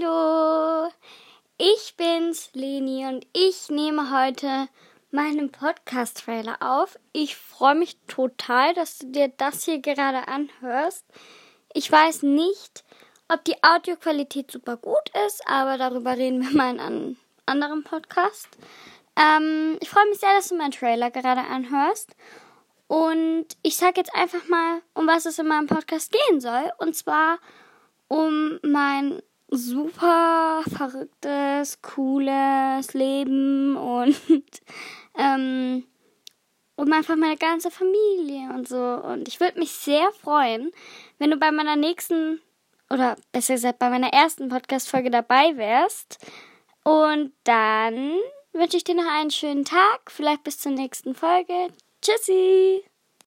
Hallo, ich bin's, Leni, und ich nehme heute meinen Podcast-Trailer auf. Ich freue mich total, dass du dir das hier gerade anhörst. Ich weiß nicht, ob die Audioqualität super gut ist, aber darüber reden wir mal in einem anderen Podcast. Ähm, ich freue mich sehr, dass du meinen Trailer gerade anhörst. Und ich sage jetzt einfach mal, um was es in meinem Podcast gehen soll. Und zwar um mein super verrücktes, cooles Leben und ähm, um einfach meine ganze Familie und so. Und ich würde mich sehr freuen, wenn du bei meiner nächsten oder besser gesagt bei meiner ersten Podcast-Folge dabei wärst. Und dann wünsche ich dir noch einen schönen Tag, vielleicht bis zur nächsten Folge. Tschüssi!